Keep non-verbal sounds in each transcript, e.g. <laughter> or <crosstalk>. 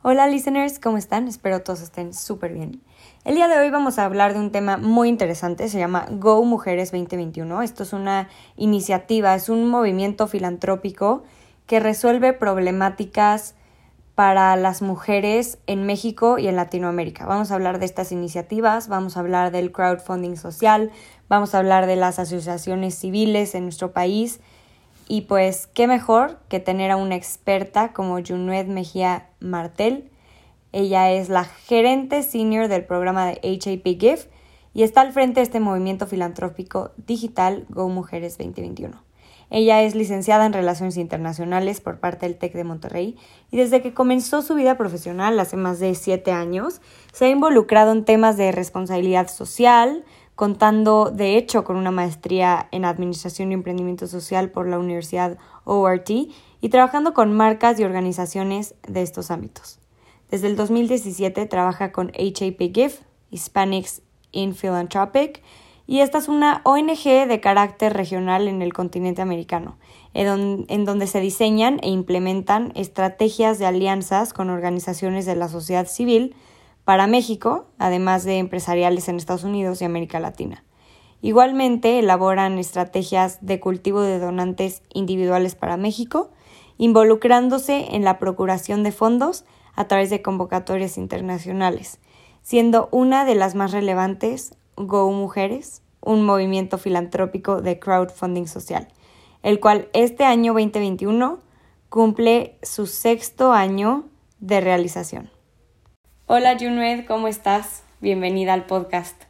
Hola listeners, ¿cómo están? Espero todos estén súper bien. El día de hoy vamos a hablar de un tema muy interesante, se llama Go Mujeres 2021. Esto es una iniciativa, es un movimiento filantrópico que resuelve problemáticas para las mujeres en México y en Latinoamérica. Vamos a hablar de estas iniciativas, vamos a hablar del crowdfunding social, vamos a hablar de las asociaciones civiles en nuestro país y pues qué mejor que tener a una experta como Junued Mejía Martel. Ella es la gerente senior del programa de HAP GIF y está al frente de este movimiento filantrópico digital Go Mujeres 2021. Ella es licenciada en Relaciones Internacionales por parte del TEC de Monterrey y desde que comenzó su vida profesional hace más de siete años, se ha involucrado en temas de responsabilidad social, contando de hecho con una maestría en Administración y Emprendimiento Social por la Universidad ORT y trabajando con marcas y organizaciones de estos ámbitos. Desde el 2017 trabaja con HAP GIF, Hispanics in Philanthropic, y esta es una ONG de carácter regional en el continente americano, en donde se diseñan e implementan estrategias de alianzas con organizaciones de la sociedad civil para México, además de empresariales en Estados Unidos y América Latina. Igualmente elaboran estrategias de cultivo de donantes individuales para México, involucrándose en la procuración de fondos a través de convocatorias internacionales, siendo una de las más relevantes Go Mujeres, un movimiento filantrópico de crowdfunding social, el cual este año 2021 cumple su sexto año de realización. Hola Junued, ¿cómo estás? Bienvenida al podcast.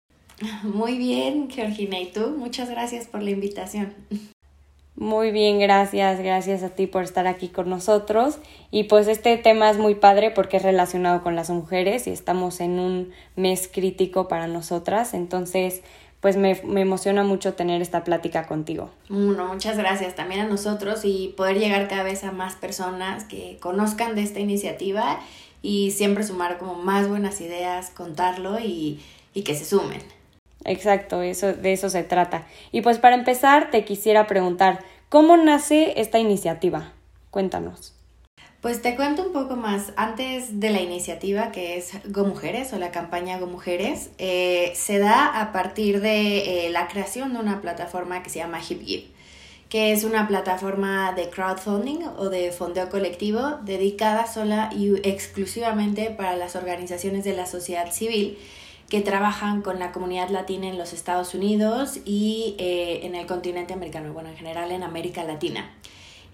Muy bien, Georgina, ¿y tú? Muchas gracias por la invitación. Muy bien, gracias, gracias a ti por estar aquí con nosotros. Y pues este tema es muy padre porque es relacionado con las mujeres y estamos en un mes crítico para nosotras, entonces pues me, me emociona mucho tener esta plática contigo. Bueno, muchas gracias también a nosotros y poder llegar cada vez a más personas que conozcan de esta iniciativa y siempre sumar como más buenas ideas, contarlo y, y que se sumen. Exacto, eso, de eso se trata. Y pues para empezar, te quisiera preguntar, ¿cómo nace esta iniciativa? Cuéntanos. Pues te cuento un poco más. Antes de la iniciativa que es Go Mujeres o la campaña Go Mujeres, eh, se da a partir de eh, la creación de una plataforma que se llama HipGive que es una plataforma de crowdfunding o de fondeo colectivo dedicada sola y exclusivamente para las organizaciones de la sociedad civil que trabajan con la comunidad latina en los Estados Unidos y eh, en el continente americano, bueno, en general en América Latina.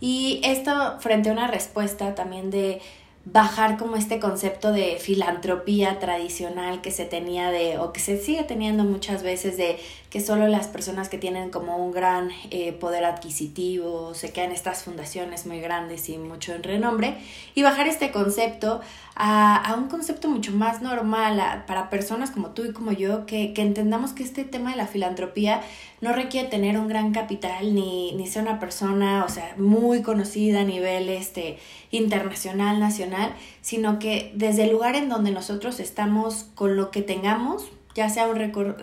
Y esto frente a una respuesta también de bajar como este concepto de filantropía tradicional que se tenía de, o que se sigue teniendo muchas veces de que solo las personas que tienen como un gran eh, poder adquisitivo se quedan estas fundaciones muy grandes y mucho en renombre, y bajar este concepto a, a un concepto mucho más normal para personas como tú y como yo, que, que entendamos que este tema de la filantropía no requiere tener un gran capital ni, ni ser una persona, o sea, muy conocida a nivel este, internacional, nacional, sino que desde el lugar en donde nosotros estamos con lo que tengamos, ya sea un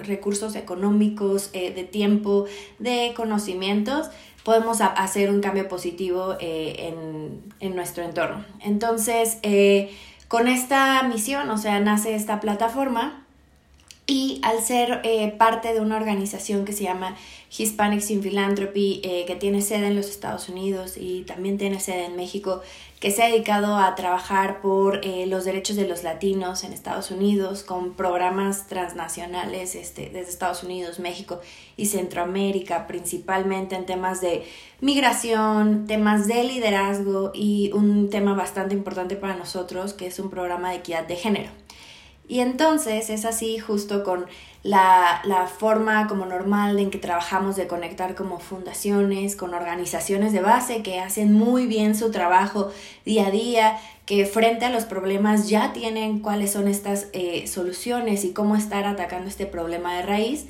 recursos económicos, eh, de tiempo, de conocimientos, podemos hacer un cambio positivo eh, en, en, nuestro entorno. Entonces, eh, con esta misión, o sea, nace esta plataforma y al ser eh, parte de una organización que se llama Hispanics in Philanthropy, eh, que tiene sede en los Estados Unidos y también tiene sede en México, que se ha dedicado a trabajar por eh, los derechos de los latinos en Estados Unidos, con programas transnacionales este, desde Estados Unidos, México y Centroamérica, principalmente en temas de migración, temas de liderazgo y un tema bastante importante para nosotros, que es un programa de equidad de género. Y entonces es así justo con la, la, forma como normal en que trabajamos de conectar como fundaciones, con organizaciones de base que hacen muy bien su trabajo día a día, que frente a los problemas ya tienen cuáles son estas eh, soluciones y cómo estar atacando este problema de raíz.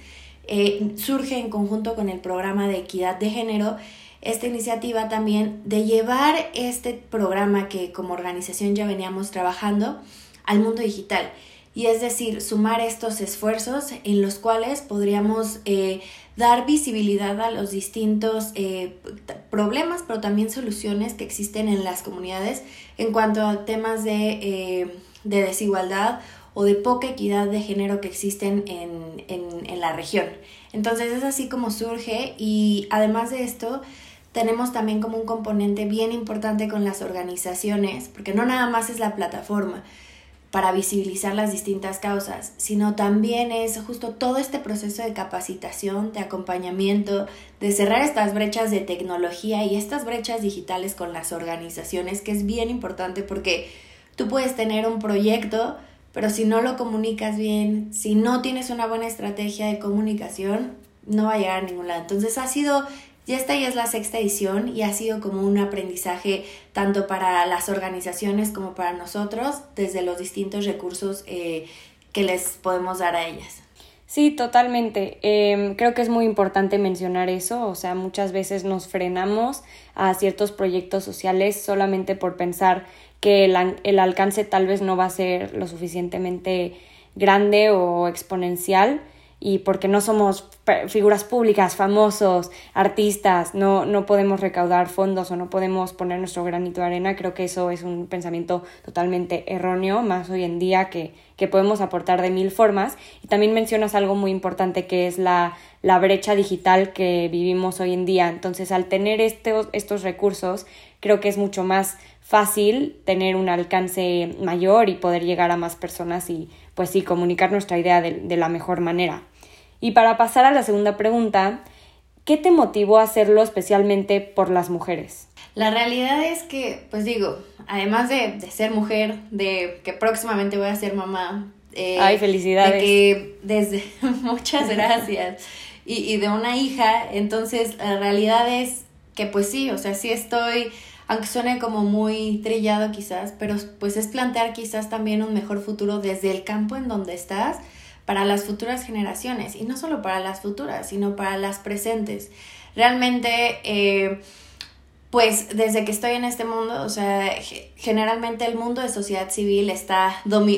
Eh, surge en conjunto con el programa de equidad de género esta iniciativa también de llevar este programa que como organización ya veníamos trabajando al mundo digital y es decir, sumar estos esfuerzos en los cuales podríamos eh, dar visibilidad a los distintos eh, problemas, pero también soluciones que existen en las comunidades en cuanto a temas de, eh, de desigualdad o de poca equidad de género que existen en, en, en la región. Entonces es así como surge y además de esto tenemos también como un componente bien importante con las organizaciones, porque no nada más es la plataforma, para visibilizar las distintas causas, sino también es justo todo este proceso de capacitación, de acompañamiento, de cerrar estas brechas de tecnología y estas brechas digitales con las organizaciones, que es bien importante porque tú puedes tener un proyecto, pero si no lo comunicas bien, si no tienes una buena estrategia de comunicación, no va a llegar a ningún lado. Entonces ha sido ya esta ya es la sexta edición y ha sido como un aprendizaje tanto para las organizaciones como para nosotros desde los distintos recursos eh, que les podemos dar a ellas. Sí, totalmente. Em, creo que es muy importante mencionar eso. O sea, muchas veces nos frenamos a ciertos proyectos sociales solamente por pensar que el alcance tal vez no va a ser lo suficientemente grande o exponencial y porque no somos figuras públicas, famosos, artistas, no, no podemos recaudar fondos o no podemos poner nuestro granito de arena, creo que eso es un pensamiento totalmente erróneo, más hoy en día que, que podemos aportar de mil formas. Y también mencionas algo muy importante que es la, la brecha digital que vivimos hoy en día. Entonces, al tener estos, estos recursos, creo que es mucho más fácil tener un alcance mayor y poder llegar a más personas y pues sí, comunicar nuestra idea de la mejor manera. Y para pasar a la segunda pregunta, ¿qué te motivó a hacerlo especialmente por las mujeres? La realidad es que, pues digo, además de, ser mujer, de que próximamente voy a ser mamá. Eh, Ay, felicidades. De que desde, <laughs> muchas gracias. Y, y de una hija, entonces la realidad es que pues sí, o sea, sí estoy, aunque suene como muy trillado quizás, pero pues es plantear quizás también un mejor futuro desde el campo en donde estás para las futuras generaciones y no solo para las futuras, sino para las presentes. Realmente, eh, pues desde que estoy en este mundo, o sea, generalmente el mundo de sociedad civil está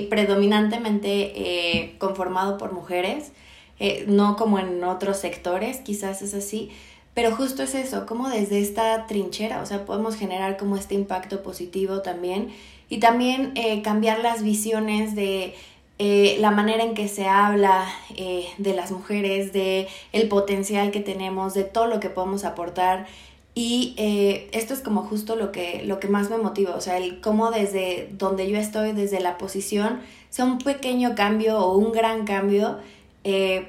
predominantemente eh, conformado por mujeres, eh, no como en otros sectores, quizás es así, pero justo es eso, como desde esta trinchera, o sea, podemos generar como este impacto positivo también y también cambiar las visiones de eh, la manera en que se habla eh, de las mujeres, de el potencial que tenemos, de todo lo que podemos aportar. Y eh, esto es como justo lo que, lo que más me motiva, o sea, el cómo desde donde yo estoy, desde la posición, sea un pequeño cambio o un gran cambio,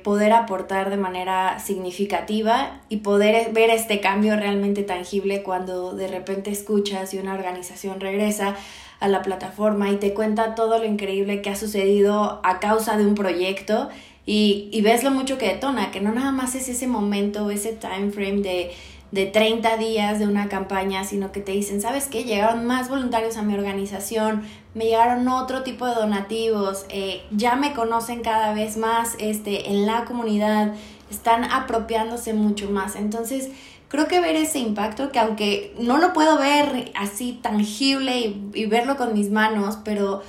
poder aportar de manera significativa y poder ver este cambio realmente tangible cuando de repente escuchas y una organización regresa a la plataforma y te cuenta todo lo increíble que ha sucedido a causa de un proyecto y, y ves lo mucho que detona, que no nada más es ese momento, ese time frame de, de 30 días de una campaña, sino que te dicen, ¿sabes qué? Llegaron más voluntarios a mi organización, me llegaron otro tipo de donativos, eh, ya me conocen cada vez más este, en la comunidad, están apropiándose mucho más. Entonces, creo que ver ese impacto, que aunque no lo puedo ver así tangible y, verlo con mis manos, pero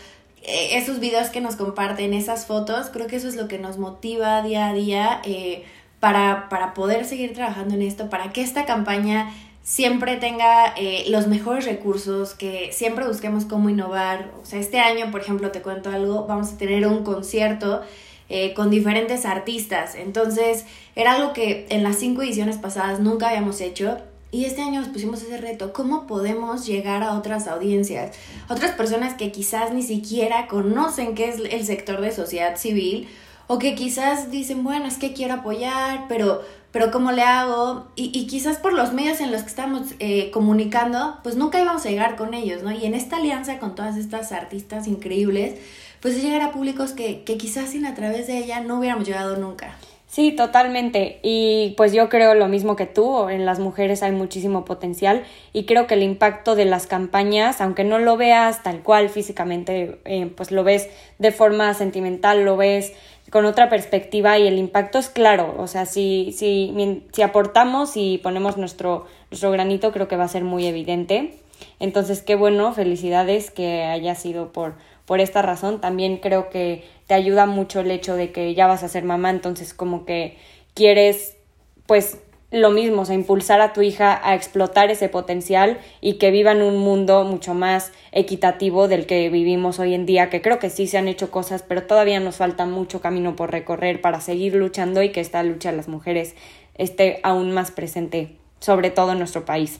eh, esos videos que nos comparten, esas fotos, creo que eso es lo que nos motiva día a día eh, para, para poder seguir trabajando en esto, para que esta campaña siempre tenga eh, los mejores recursos, que siempre busquemos cómo innovar. O sea, este año, por ejemplo, te cuento algo, vamos a tener un concierto eh, con diferentes artistas. Entonces era algo que en las cinco ediciones pasadas nunca habíamos hecho. Y este año nos pusimos ese reto, ¿cómo podemos llegar a otras audiencias? Otras personas que quizás ni siquiera conocen qué es el sector de sociedad civil o que quizás dicen, bueno, es que quiero apoyar, pero, pero ¿cómo le hago? Y, y quizás por los medios en los que estamos eh, comunicando, pues nunca íbamos a llegar con ellos, ¿no? Y en esta alianza con todas estas artistas increíbles, pues llegar a públicos que, que quizás sin a través de ella no hubiéramos llegado nunca. Sí, totalmente. Y pues yo creo lo mismo que tú, en las mujeres hay muchísimo potencial y creo que el impacto de las campañas, aunque no lo veas tal cual físicamente, eh, pues lo ves de forma sentimental, lo ves con otra perspectiva y el impacto es claro. O sea, si, si, si aportamos y ponemos nuestro, nuestro granito, creo que va a ser muy evidente. Entonces, qué bueno, felicidades que haya sido por por esta razón. También creo que te ayuda mucho el hecho de que ya vas a ser mamá, entonces como que quieres pues lo mismo, o sea, impulsar a tu hija a explotar ese potencial y que viva en un mundo mucho más equitativo del que vivimos hoy en día, que creo que sí se han hecho cosas, pero todavía nos falta mucho camino por recorrer para seguir luchando y que esta lucha de las mujeres esté aún más presente, sobre todo en nuestro país.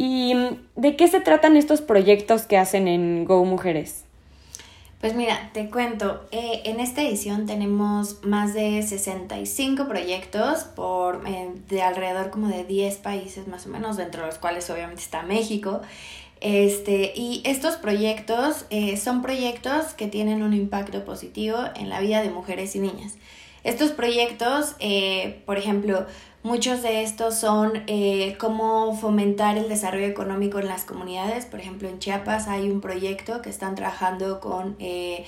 ¿Y de qué se tratan estos proyectos que hacen en Go Mujeres? Pues mira, te cuento, eh, en esta edición tenemos más de 65 proyectos por, eh, de alrededor como de 10 países más o menos, dentro de los cuales obviamente está México. Este, y estos proyectos eh, son proyectos que tienen un impacto positivo en la vida de mujeres y niñas. Estos proyectos, por ejemplo, Muchos de estos son eh, cómo fomentar el desarrollo económico en las comunidades. Por ejemplo, en Chiapas hay un proyecto que están trabajando con eh,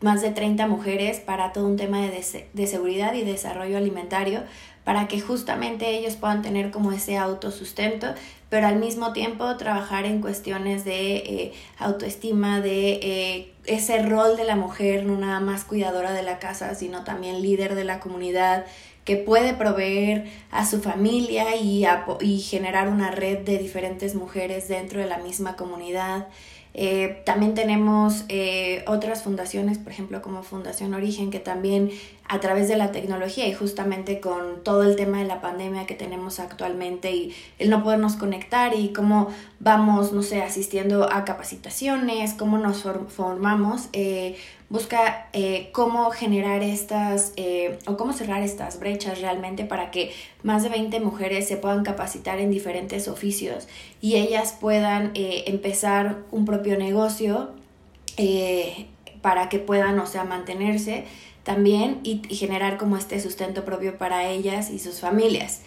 más de 30 mujeres para todo un tema de, de, seguridad y desarrollo alimentario para que justamente ellos puedan tener como ese autosustento, pero al mismo tiempo trabajar en cuestiones de eh, autoestima, de ese rol de la mujer, no nada más cuidadora de la casa, sino también líder de la comunidad, que puede proveer a su familia y, y generar una red de diferentes mujeres dentro de la misma comunidad. Eh, también tenemos eh, otras fundaciones, por ejemplo, como Fundación Origen, que también a través de la tecnología y justamente con todo el tema de la pandemia que tenemos actualmente y el no podernos conectar y cómo vamos, no sé, asistiendo a capacitaciones, cómo nos formamos, eh, busca eh, cómo generar estas eh, o cómo cerrar estas brechas realmente para que más de 20 mujeres se puedan capacitar en diferentes oficios y ellas puedan empezar un propio negocio para que puedan, o sea, mantenerse también y, generar como este sustento propio para ellas y sus familias.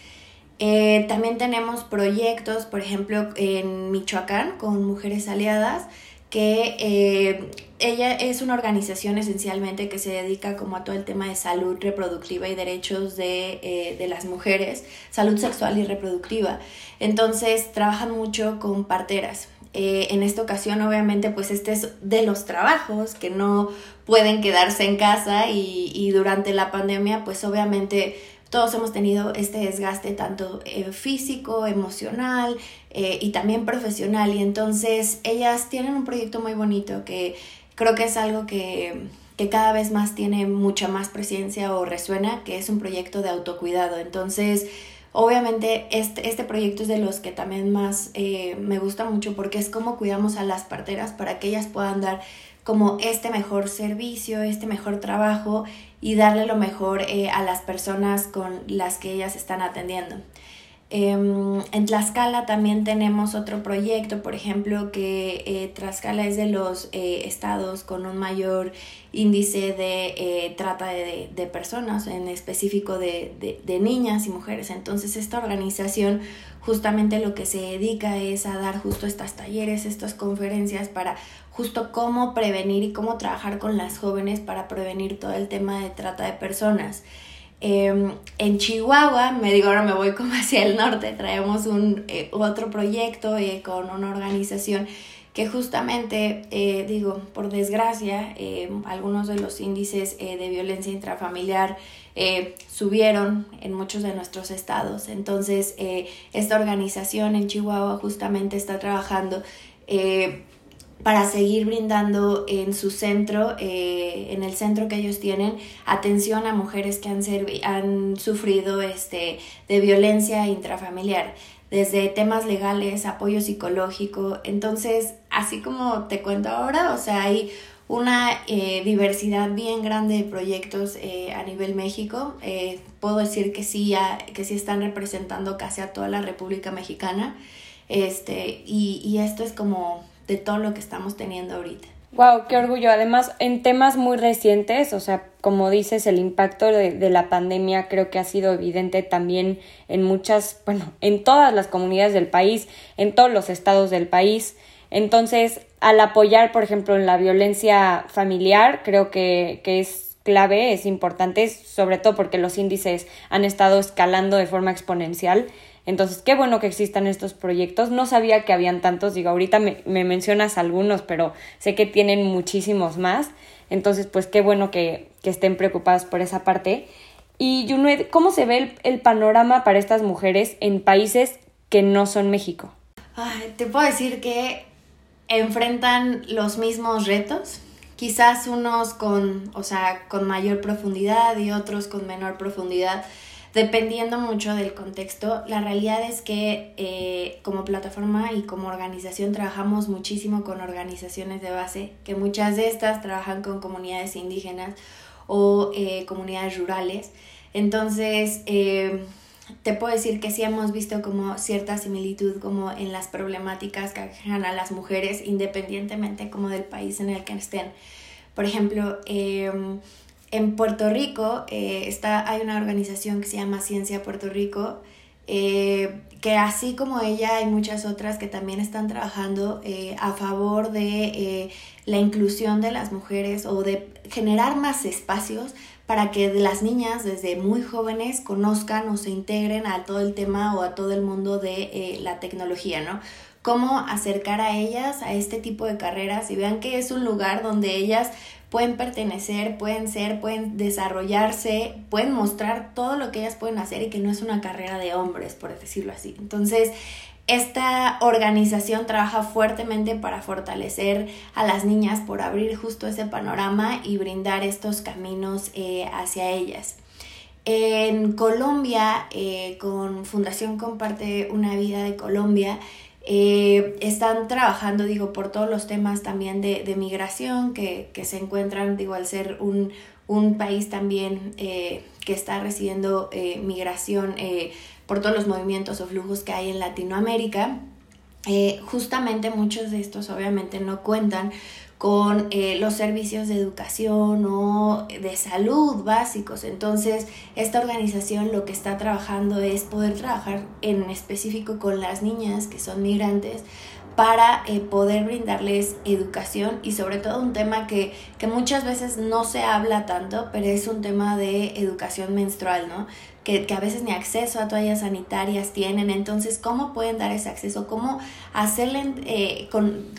Eh, también tenemos proyectos, por ejemplo, en Michoacán con Mujeres Aliadas, que eh, ella es una organización esencialmente que se dedica como a todo el tema de salud reproductiva y derechos de, eh, de las mujeres, salud sexual y reproductiva. Entonces trabajan mucho con parteras. en esta ocasión, obviamente, pues este es de los trabajos que no pueden quedarse en casa y, y durante la pandemia pues obviamente todos hemos tenido este desgaste tanto eh, físico, emocional eh, y también profesional y entonces ellas tienen un proyecto muy bonito que creo que es algo que, que cada vez más tiene mucha más presencia o resuena, que es un proyecto de autocuidado. Entonces, Obviamente este, este proyecto es de los que también más eh, me gusta mucho porque es como cuidamos a las parteras para que ellas puedan dar como este mejor servicio, este mejor trabajo y darle lo mejor eh, a las personas con las que ellas están atendiendo. Em, en Tlaxcala también tenemos otro proyecto, por ejemplo, que eh, Tlaxcala es de los eh, estados con un mayor índice de trata de, personas, en específico de, de, de, niñas y mujeres. Entonces esta organización justamente lo que se dedica es a dar justo estas talleres, estas conferencias para justo cómo prevenir y cómo trabajar con las jóvenes para prevenir todo el tema de trata de personas. Em, en Chihuahua, me digo ahora me voy como <laughs> hacia el norte, traemos un eh, otro proyecto eh, con una organización que justamente, eh, digo, por desgracia, em, algunos de los índices de violencia intrafamiliar subieron en muchos de nuestros estados. Entonces, esta organización en Chihuahua justamente está trabajando para seguir brindando en su centro, eh, en el centro que ellos tienen, atención a mujeres que han, han sufrido este, de violencia intrafamiliar, desde temas legales, apoyo psicológico. Entonces, así como te cuento ahora, o sea, hay una eh, diversidad bien grande de proyectos eh, a nivel México. puedo decir que sí, que sí están representando casi a toda la República Mexicana. Este, y, y esto es como de todo lo que estamos teniendo ahorita. Wow, qué orgullo. Además, en temas muy recientes, o sea, como dices, el impacto de, de, la pandemia creo que ha sido evidente también en muchas, bueno, en todas las comunidades del país, en todos los estados del país. Entonces, al apoyar, por ejemplo, en la violencia familiar, creo que, que es clave, es importante, sobre todo porque los índices han estado escalando de forma exponencial. Entonces, qué bueno que existan estos proyectos. No sabía que habían tantos, digo, ahorita me, mencionas algunos, pero sé que tienen muchísimos más. Entonces, pues qué bueno que, que estén preocupados por esa parte. Y Junued, ¿cómo se ve el, el, panorama para estas mujeres en países que no son México? Ay, te puedo decir que enfrentan los mismos retos, quizás unos con, o sea, con mayor profundidad y otros con menor profundidad, dependiendo mucho del contexto. La realidad es que eh, como plataforma y como organización trabajamos muchísimo con organizaciones de base, que muchas de estas trabajan con comunidades indígenas o eh, comunidades rurales. Entonces, eh, te puedo decir que sí hemos visto como cierta similitud como en las problemáticas que aquejan a las mujeres independientemente como del país en el que estén. Por ejemplo, em, en Puerto Rico eh, está, hay una organización que se llama Ciencia Puerto Rico, eh, que así como ella hay muchas otras que también están trabajando eh, a favor de la inclusión de las mujeres o de generar más espacios para que las niñas desde muy jóvenes conozcan o se integren a todo el tema o a todo el mundo de la tecnología, ¿no? Cómo acercar a ellas a este tipo de carreras y vean que es un lugar donde ellas pueden pertenecer, pueden ser, pueden desarrollarse, pueden mostrar todo lo que ellas pueden hacer y que no es una carrera de hombres, por decirlo así. Entonces, esta organización trabaja fuertemente para fortalecer a las niñas por abrir justo ese panorama y brindar estos caminos eh, hacia ellas. En Colombia, eh, con Fundación Comparte una Vida de Colombia, eh, están trabajando, digo, por todos los temas también de, migración que, se encuentran, digo, al ser un, un país también que está recibiendo migración por todos los movimientos o flujos que hay en Latinoamérica. Eh, justamente muchos de estos obviamente no cuentan con eh, los servicios de educación o de salud básicos. Entonces, esta organización lo que está trabajando es poder trabajar en específico con las niñas que son migrantes para eh, poder brindarles educación y sobre todo un tema que, que muchas veces no se habla tanto, pero es un tema de educación menstrual, ¿no? que, a veces ni acceso a toallas sanitarias tienen. Entonces, ¿cómo pueden dar ese acceso? ¿Cómo hacerle eh,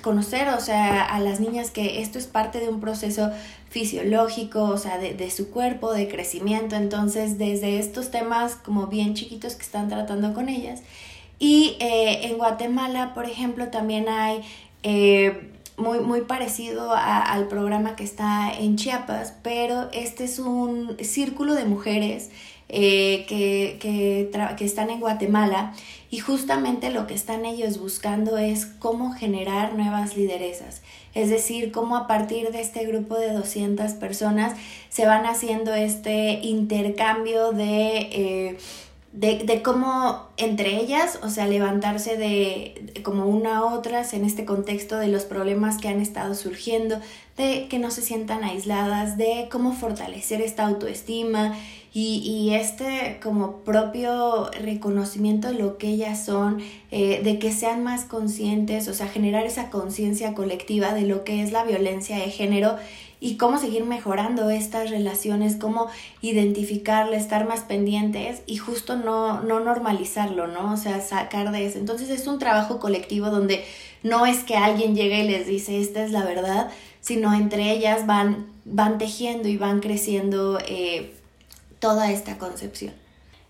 conocer, o sea, a las niñas que esto es parte de un proceso fisiológico, o sea, de, su cuerpo, de crecimiento? Entonces, desde estos temas como bien chiquitos que están tratando con ellas. Y eh, en Guatemala, por ejemplo, también hay... Eh, muy, muy parecido al programa que está en Chiapas, pero este es un círculo de mujeres eh, que, que, que están en Guatemala y justamente lo que están ellos buscando es cómo generar nuevas lideresas. Es decir, cómo a partir de este grupo de 200 personas se van haciendo este intercambio de... Eh, de, de, cómo entre ellas, o sea, levantarse de, como una a otras en este contexto de los problemas que han estado surgiendo, de que no se sientan aisladas, de cómo fortalecer esta autoestima y, y este como propio reconocimiento de lo que ellas son, eh, de que sean más conscientes, o sea, generar esa conciencia colectiva de lo que es la violencia de género y cómo seguir mejorando estas relaciones, cómo identificarle, estar más pendientes y justo no, no normalizarlo, ¿no? O sea, sacar de eso. Entonces es un trabajo colectivo donde no es que alguien llegue y les dice esta es la verdad, sino entre ellas van, van tejiendo y van creciendo eh, toda esta concepción.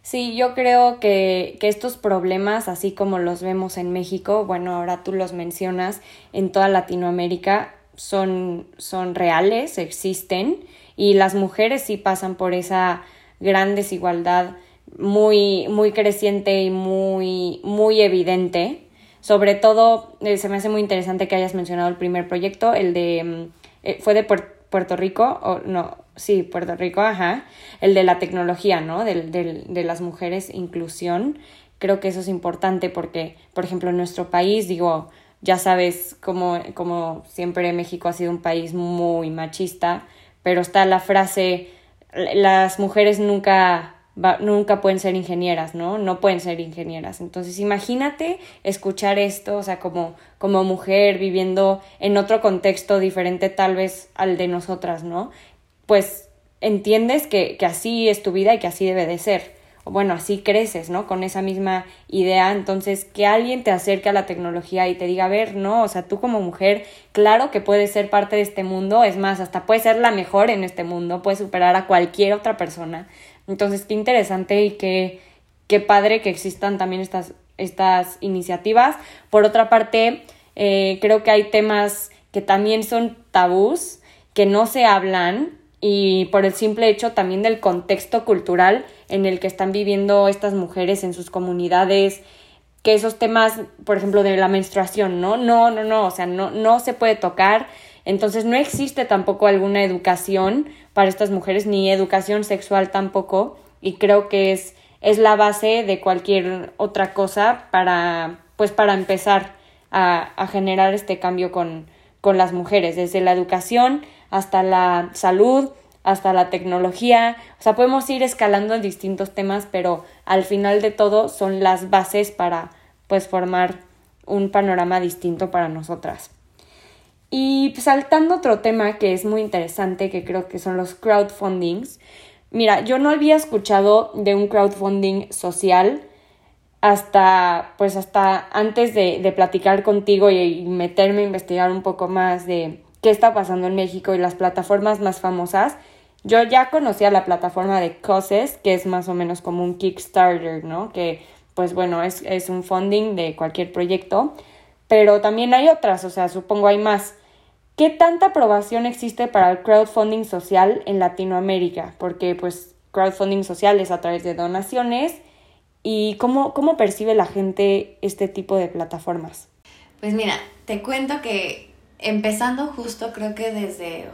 Sí, yo creo que, que, estos problemas, así como los vemos en México, bueno, ahora tú los mencionas, en toda Latinoamérica, son, son reales, existen, y las mujeres sí pasan por esa gran desigualdad muy, muy creciente y muy, muy evidente. Sobre todo, eh, se me hace muy interesante que hayas mencionado el primer proyecto, el de, mm, eh, fue de Puerto Rico, o no, sí, Puerto Rico, ajá, el de la tecnología, ¿no? Del, del, de las mujeres, inclusión. Creo que eso es importante porque, por ejemplo, en nuestro país, digo, ya sabes, como, como siempre México ha sido un país muy machista, pero está la frase, las mujeres nunca nunca pueden ser ingenieras, ¿no? No pueden ser ingenieras. Entonces, imagínate escuchar esto, o sea, como, como mujer viviendo en otro contexto diferente tal vez al de nosotras, ¿no? Pues entiendes que, que así es tu vida y que así debe de ser bueno, así creces, ¿no? Con esa misma idea. Entonces, que alguien te acerque a la tecnología y te diga, a ver, no, o sea, tú como mujer, claro que puedes ser parte de este mundo, es más, hasta puedes ser la mejor en este mundo, puedes superar a cualquier otra persona, Entonces, qué interesante y qué, qué padre que existan también estas, estas iniciativas. Por otra parte, eh, creo que hay temas que también son tabús, que no se hablan y por el simple hecho también del contexto cultural en el que están viviendo estas mujeres en sus comunidades, que esos temas, por ejemplo, de la menstruación, ¿no? No, no, no, o sea, no, no se puede tocar. Entonces no existe tampoco alguna educación para estas mujeres, ni educación sexual tampoco, y creo que es, es la base de cualquier otra cosa para, pues para empezar a, a generar este cambio con, con las mujeres, desde la educación hasta la salud, hasta la tecnología, o sea, podemos ir escalando en distintos temas, pero al final de todo son las bases para pues formar un panorama distinto para nosotras. Y pues, saltando otro tema que es muy interesante, que creo que son los crowdfundings. Mira, yo no había escuchado de un crowdfunding social hasta, pues hasta antes de, de platicar contigo y meterme a investigar un poco más de qué está pasando en México y las plataformas más famosas. Yo ya conocía la plataforma de Causes, que es más o menos como un Kickstarter, ¿no? Que, pues bueno, es, es un funding de cualquier proyecto. Pero también hay otras, o sea, supongo hay más. ¿Qué tanta aprobación existe para el crowdfunding social en Latinoamérica? Porque, pues, crowdfunding social es a través de donaciones. ¿Y cómo, cómo percibe la gente este tipo de plataformas? Pues mira, te cuento que empezando justo creo que desde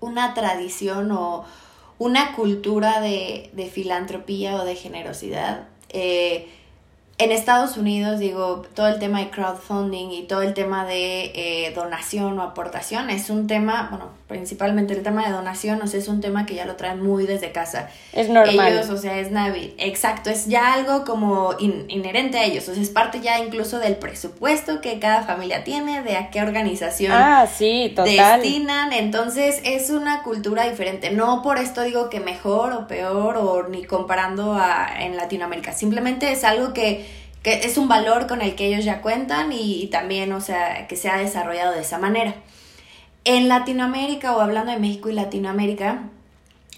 una tradición o una cultura de, de filantropía o de generosidad. Eh, en Estados Unidos, digo, todo el tema de crowdfunding y todo el tema de eh, donación o aportación es un tema, bueno, principalmente el tema de donación, o sea, es un tema que ya lo traen muy desde casa. Es normal. Ellos, o sea, es Navi, exacto, es ya algo como inherente a ellos, o sea, es parte ya incluso del presupuesto que cada familia tiene, de a qué organización ah, sí, total. destinan, entonces es una cultura diferente. No por esto digo que mejor o peor o ni comparando a, en Latinoamérica, simplemente es algo que que es un valor con el que ellos ya cuentan y, también, o sea, que se ha desarrollado de esa manera. En Latinoamérica o hablando de México y Latinoamérica,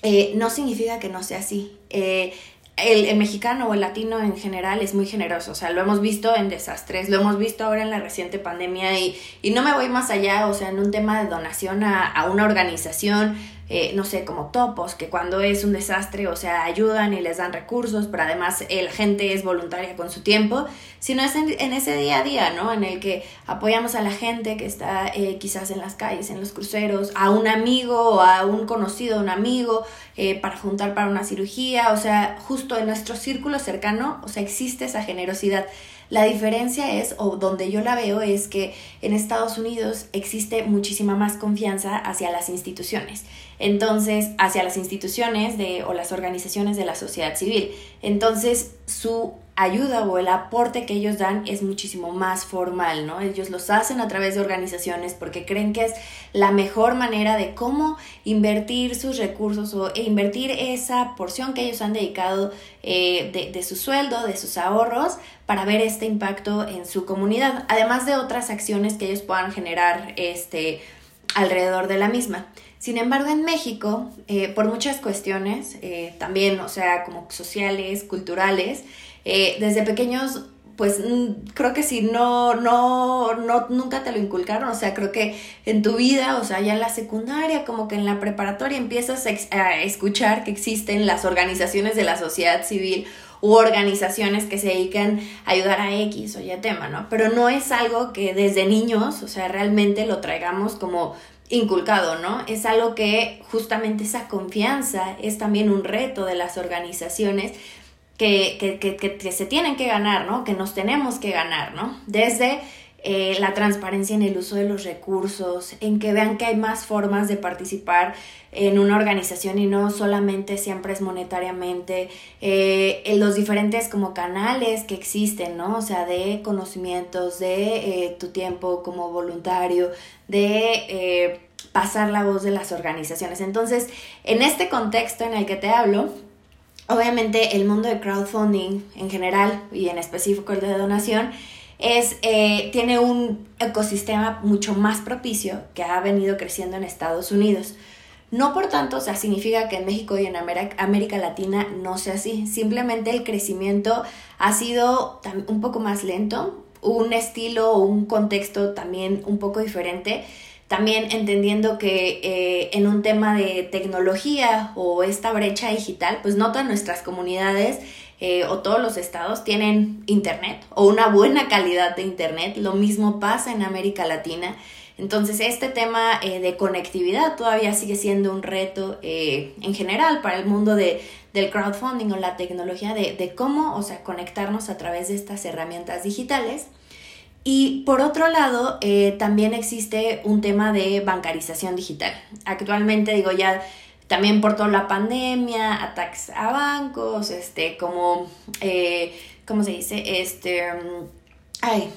eh, no significa que no sea así. Eh, el, mexicano o el latino en general es muy generoso, o sea, lo hemos visto en desastres, lo hemos visto ahora en la reciente pandemia y, y no me voy más allá, o sea, en un tema de donación a, a una organización, eh, no sé, como topos, que cuando es un desastre, o sea, ayudan y les dan recursos, pero además la gente es voluntaria con su tiempo, sino es en, ese día a día, ¿no? En el que apoyamos a la gente que está eh, quizás en las calles, en los cruceros, a un amigo o a un conocido, un amigo, eh, para juntar para una cirugía, o sea, justo en nuestro círculo cercano, o sea, existe esa generosidad. La diferencia es, o donde yo la veo, es que en Estados Unidos existe muchísima más confianza hacia las instituciones. Entonces, hacia las instituciones de, o las organizaciones de la sociedad civil. Entonces, su ayuda o el aporte que ellos dan es muchísimo más formal, ¿no? Ellos los hacen a través de organizaciones porque creen que es la mejor manera de cómo invertir sus recursos o e invertir esa porción que ellos han dedicado eh, de, de su sueldo, de sus ahorros, para ver este impacto en su comunidad, además de otras acciones que ellos puedan generar este, alrededor de la misma. Sin embargo, en México, eh, por muchas cuestiones, eh, también, o sea, como sociales, culturales, eh, desde pequeños, pues creo que si no, no, no, nunca te lo inculcaron, o sea, creo que en tu vida, o sea, ya en la secundaria, como que en la preparatoria empiezas a, escuchar que existen las organizaciones de la sociedad civil u organizaciones que se dedican a ayudar a X o Y tema, ¿no? Pero no es algo que desde niños, o sea, realmente lo traigamos como inculcado, ¿no? Es algo que justamente esa confianza es también un reto de las organizaciones que, que, que, que, se tienen que ganar, ¿no? Que nos tenemos que ganar, ¿no? Desde eh, la transparencia en el uso de los recursos, en que vean que hay más formas de participar en una organización y no solamente siempre es monetariamente, eh, en los diferentes como canales que existen, ¿no? O sea, de conocimientos, de eh, tu tiempo como voluntario, de pasar la voz de las organizaciones. Entonces, en este contexto en el que te hablo, obviamente el mundo de crowdfunding en general y en específico el de donación, es, eh, tiene un ecosistema mucho más propicio que ha venido creciendo en Estados Unidos. No por tanto, o sea, significa que en México y en América Latina no sea así. Simplemente el crecimiento ha sido un poco más lento, un estilo o un contexto también un poco diferente. También entendiendo que eh, en un tema de tecnología o esta brecha digital, pues no todas nuestras comunidades eh, o todos los estados tienen internet o una buena calidad de internet. Lo mismo pasa en América Latina. Entonces, este tema eh, de conectividad todavía sigue siendo un reto en general para el mundo de, del crowdfunding o la tecnología de, de, cómo, o sea, conectarnos a través de estas herramientas digitales. Y por otro lado, eh, también existe un tema de bancarización digital. Actualmente, digo, ya también por toda la pandemia, ataques a bancos, este, como, ¿cómo se dice? Este, mm, ay,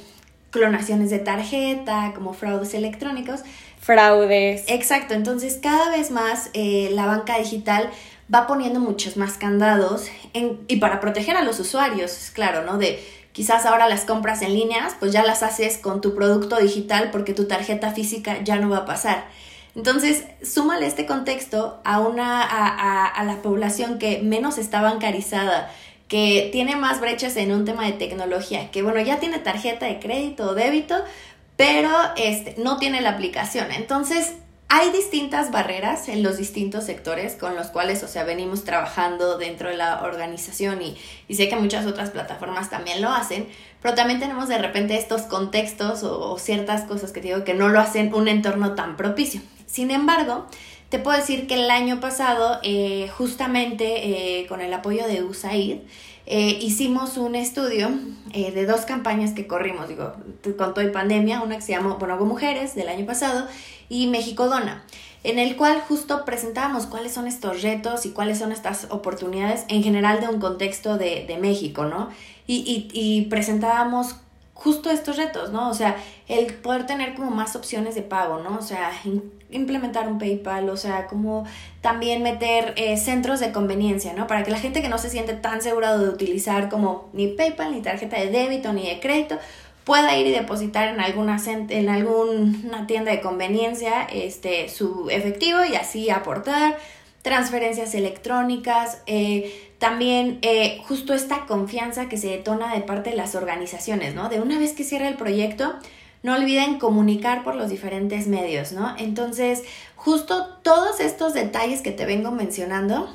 clonaciones de tarjeta, como fraudes electrónicos. Fraudes. Exacto, entonces cada vez más eh, la banca digital va poniendo muchos más candados en, y para proteger a los usuarios, claro, ¿no? De quizás ahora las compras en líneas, pues ya las haces con tu producto digital porque tu tarjeta física ya no va a pasar. Entonces, súmale este contexto a, una, a, a la población que menos está bancarizada, que tiene más brechas en un tema de tecnología, que bueno, ya tiene tarjeta de crédito o débito, pero este, no tiene la aplicación. Entonces, hay distintas barreras en los distintos sectores con los cuales, o sea, venimos trabajando dentro de la organización y, y sé que muchas otras plataformas también lo hacen, pero también tenemos de repente estos contextos o, ciertas cosas que digo que no lo hacen un entorno tan propicio. Sin embargo, te puedo decir que el año pasado, eh, justamente eh, con el apoyo de USAID, eh, hicimos un estudio de dos campañas que corrimos, digo, con todo y pandemia, una que se llamó Bonobo Mujeres del año pasado y México Dona, en el cual justo presentábamos cuáles son estos retos y cuáles son estas oportunidades en general de un contexto de, de México, ¿no? Y, y presentábamos justo estos retos, ¿no? O sea, el poder tener como más opciones de pago, ¿no? O sea, implementar un PayPal, o sea, como también meter eh, centros de conveniencia, ¿no? Para que la gente que no se siente tan segura de utilizar como ni PayPal, ni tarjeta de débito, ni de crédito, pueda ir y depositar en alguna, en alguna tienda de conveniencia este, su efectivo y así aportar transferencias electrónicas, eh, también eh, justo esta confianza que se detona de parte de las organizaciones, ¿no? De una vez que cierra el proyecto, no olviden comunicar por los diferentes medios, ¿no? Entonces, justo todos estos detalles que te vengo mencionando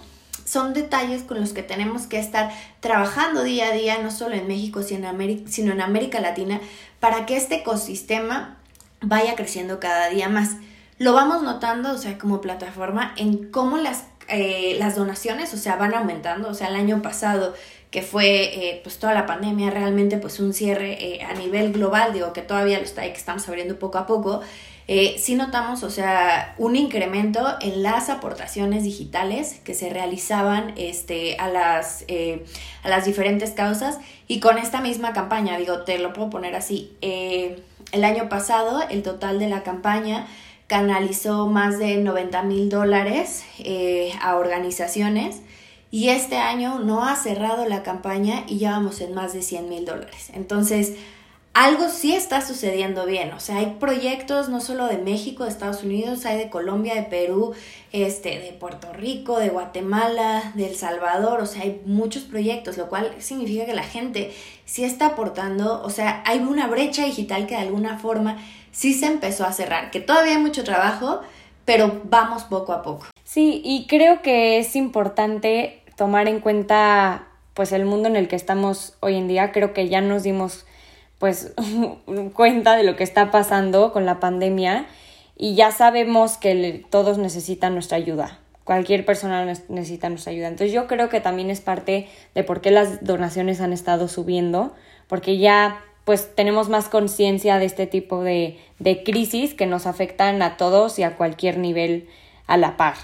son detalles con los que tenemos que estar trabajando día a día, no solo en México, sino en América, sino en América Latina, para que este ecosistema vaya creciendo cada día más. Lo vamos notando, o sea, como plataforma, en cómo las eh, las donaciones, o sea, van aumentando. O sea, el año pasado, que fue eh, pues toda la pandemia, realmente pues un cierre eh, a nivel global, digo que todavía lo está, que estamos abriendo poco a poco, sí notamos, o sea, un incremento en las aportaciones digitales que se realizaban este, a, las, a las diferentes causas y con esta misma campaña, digo, te lo puedo poner así, el año pasado el total de la campaña canalizó más de 90 mil dólares eh, a organizaciones y este año no ha cerrado la campaña y ya vamos en más de 100 mil dólares. Entonces, algo sí está sucediendo bien, o sea, hay proyectos no solo de México, de Estados Unidos, hay de Colombia, de Perú, este, de Puerto Rico, de Guatemala, de El Salvador, o sea, hay muchos proyectos, lo cual significa que la gente sí está aportando, o sea, hay una brecha digital que de alguna forma sí se empezó a cerrar, que todavía hay mucho trabajo, pero vamos poco a poco. Sí, y creo que es importante tomar en cuenta pues el mundo en el que estamos hoy en día. Creo que ya nos dimos pues <laughs> cuenta de lo que está pasando con la pandemia y ya sabemos que todos necesitan nuestra ayuda. Cualquier persona necesita nuestra ayuda. Entonces yo creo que también es parte de por qué las donaciones han estado subiendo, porque ya pues tenemos más conciencia de este tipo de, de, crisis que nos afectan a todos y a cualquier nivel a la par.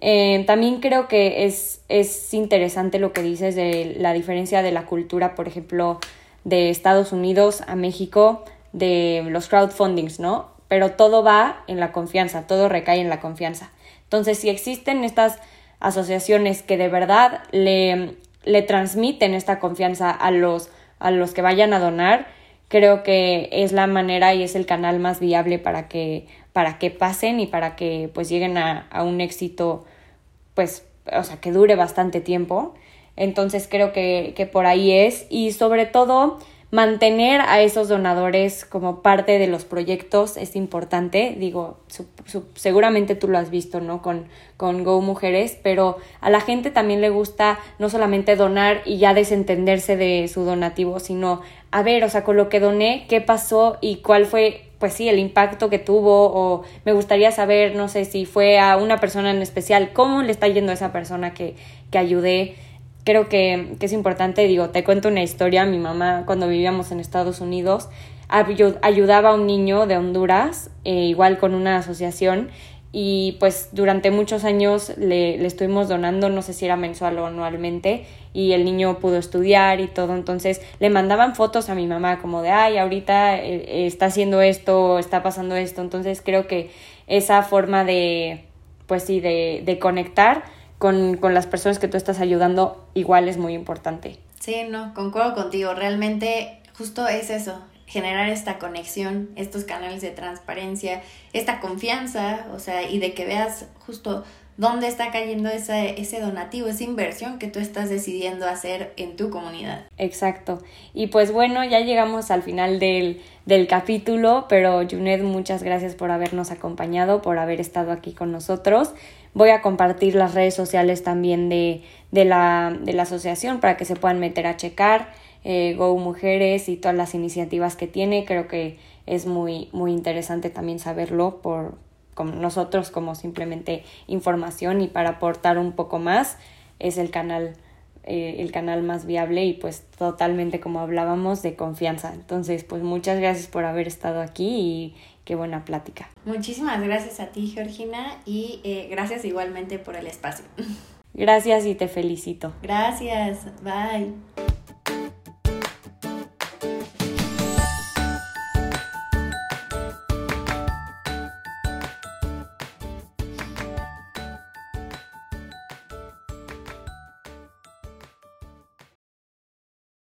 Eh, también creo que es, es interesante lo que dices de la diferencia de la cultura, por ejemplo, de Estados Unidos a México, de los crowdfundings, ¿no? Pero todo va en la confianza, todo recae en la confianza. Entonces, si existen estas asociaciones que de verdad le, le transmiten esta confianza a los a los que vayan a donar, creo que es la manera y es el canal más viable para que para que pasen y para que pues lleguen a, a un éxito pues o sea que dure bastante tiempo. Entonces creo que, que por ahí es. Y sobre todo mantener a esos donadores como parte de los proyectos es importante. Digo, seguramente tú lo has visto, ¿no? Con, con Go Mujeres, pero a la gente también le gusta no solamente donar y ya desentenderse de su donativo, sino a ver, o sea, con lo que doné, qué pasó y cuál fue, pues sí, el impacto que tuvo o me gustaría saber, no sé, si fue a una persona en especial, cómo le está yendo a esa persona que, que ayudé creo que, es importante, digo, te cuento una historia, mi mamá cuando vivíamos en Estados Unidos ayudaba a un niño de Honduras, eh, igual con una asociación, y pues durante muchos años le, le, estuvimos donando, no sé si era mensual o anualmente, y el niño pudo estudiar y todo, entonces le mandaban fotos a mi mamá como de, ay, ahorita eh, está haciendo esto, está pasando esto, entonces creo que esa forma de, pues sí, de, de conectar con, con las personas que tú estás ayudando igual es muy importante. Sí, no, concuerdo contigo. Realmente justo es eso, generar esta conexión, estos canales de transparencia, esta confianza, o sea, y de que veas justo dónde está cayendo ese, ese donativo, esa inversión que tú estás decidiendo hacer en tu comunidad. Exacto. Y pues bueno, ya llegamos al final del, del capítulo, pero Junet, muchas gracias por habernos acompañado, por haber estado aquí con nosotros. Voy a compartir las redes sociales también de, de, la, de la asociación para que se puedan meter a checar. Eh, Go Mujeres y todas las iniciativas que tiene. Creo que es muy, muy interesante también saberlo por, nosotros como simplemente información y para aportar un poco más es el canal eh, el canal más viable y pues totalmente como hablábamos de confianza. Entonces pues muchas gracias por haber estado aquí y qué buena plática. Muchísimas gracias a ti Georgina y eh, gracias igualmente por el espacio. <laughs> Gracias y te felicito. Gracias, bye.